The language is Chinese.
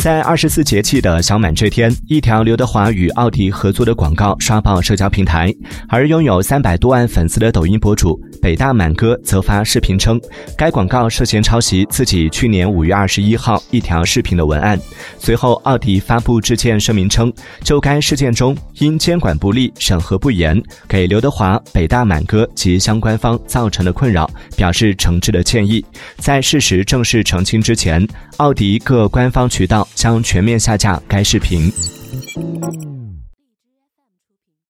在二十四节气的小满这天，一条刘德华与奥迪合作的广告刷爆社交平台。而拥有三百多万粉丝的抖音博主北大满哥则发视频称，该广告涉嫌抄袭自己去年五月二十一号一条视频的文案。随后，奥迪发布致歉声明称，就该事件中因监管不力、审核不严，给刘德华、北大满哥及相关方造成的困扰，表示诚挚的歉意。在事实正式澄清之前，奥迪各官方渠道。将全面下架该视频。